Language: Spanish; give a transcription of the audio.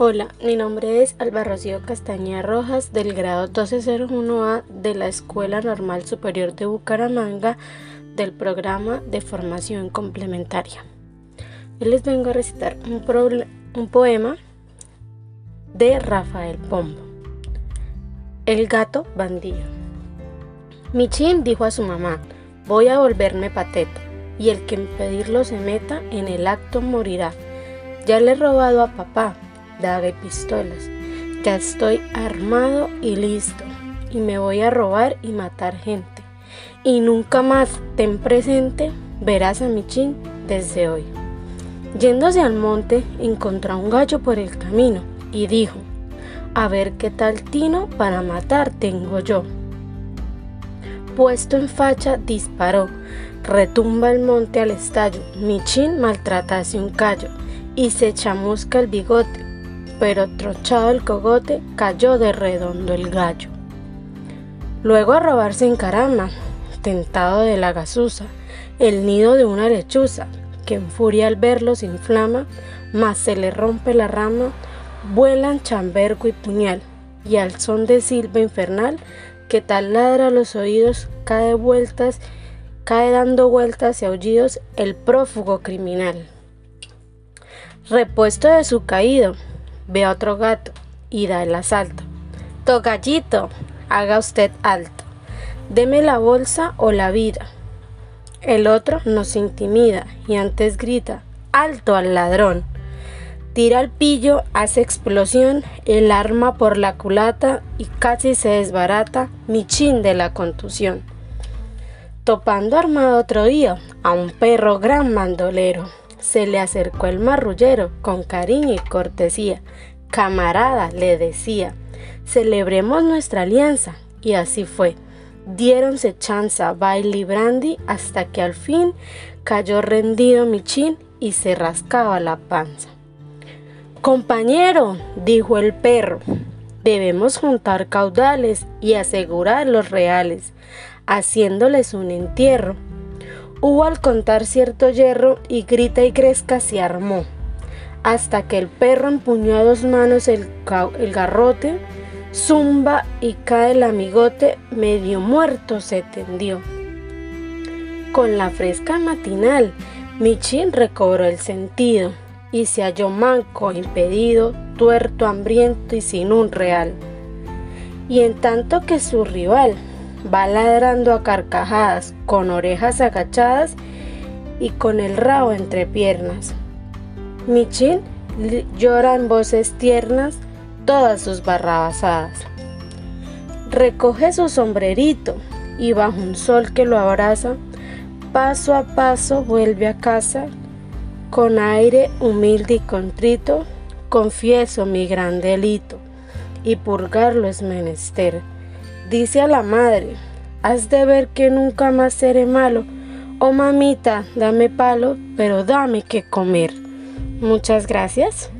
Hola, mi nombre es Alba Rocío Castañeda Rojas del grado 1201A de la Escuela Normal Superior de Bucaramanga del programa de formación complementaria. Hoy les vengo a recitar un, poema de Rafael Pombo. El gato bandido. Michin dijo a su mamá, voy a volverme pateta, y el que en pedirlo se meta en el acto morirá. Ya le he robado a papá, y pistolas. Ya estoy armado y listo, y me voy a robar y matar gente. Y nunca más ten presente, verás a Michin desde hoy. Yéndose al monte, encontró un gallo por el camino y dijo, a ver qué tal tino para matar tengo yo. Puesto en facha, disparó, retumba el monte al estallo, Michin maltratase un callo y se chamusca el bigote, pero trochado el cogote, cayó de redondo el gallo. Luego a robarse en caramba, tentado de la gazuza, el nido de una lechuza, que en furia al verlo se inflama, mas se le rompe la rama, vuelan chambergo y puñal, y al son de silba infernal, que tal ladra los oídos, cae vueltas, cae dando vueltas y aullidos el prófugo criminal. Repuesto de su caído, ve a otro gato y da el asalto. Togallito, haga usted alto. Deme la bolsa o la vida. El otro nos intimida y antes grita, alto al ladrón. Tira el pillo, hace explosión, el arma por la culata y casi se desbarata mi chin de la contusión. Topando armado otro día a un perro gran mandolero, se le acercó el marrullero con cariño y cortesía. Camarada, le decía, celebremos nuestra alianza. Y así fue. Diéronse chanza, baile y brandy hasta que al fin cayó rendido Michin y se rascaba la panza. Compañero, dijo el perro, debemos juntar caudales y asegurar los reales, haciéndoles un entierro. Hubo al contar cierto hierro y grita y crezca se armó hasta que el perro empuñó a dos manos el, garrote, zumba y cae el amigote, medio muerto se tendió. Con la fresca matinal, Michin recobró el sentido y se halló manco, impedido, tuerto, hambriento y sin un real. Y en tanto que su rival va ladrando a carcajadas, con orejas agachadas y con el rabo entre piernas, Michin llora en voces tiernas todas sus barrabasadas. Recoge su sombrerito y bajo un sol que lo abraza, paso a paso vuelve a casa, con aire humilde y contrito, confieso mi gran delito, y purgarlo es menester. Dice a la madre, has de ver que nunca más seré malo, oh mamita, dame palo, pero dame que comer. Muchas gracias.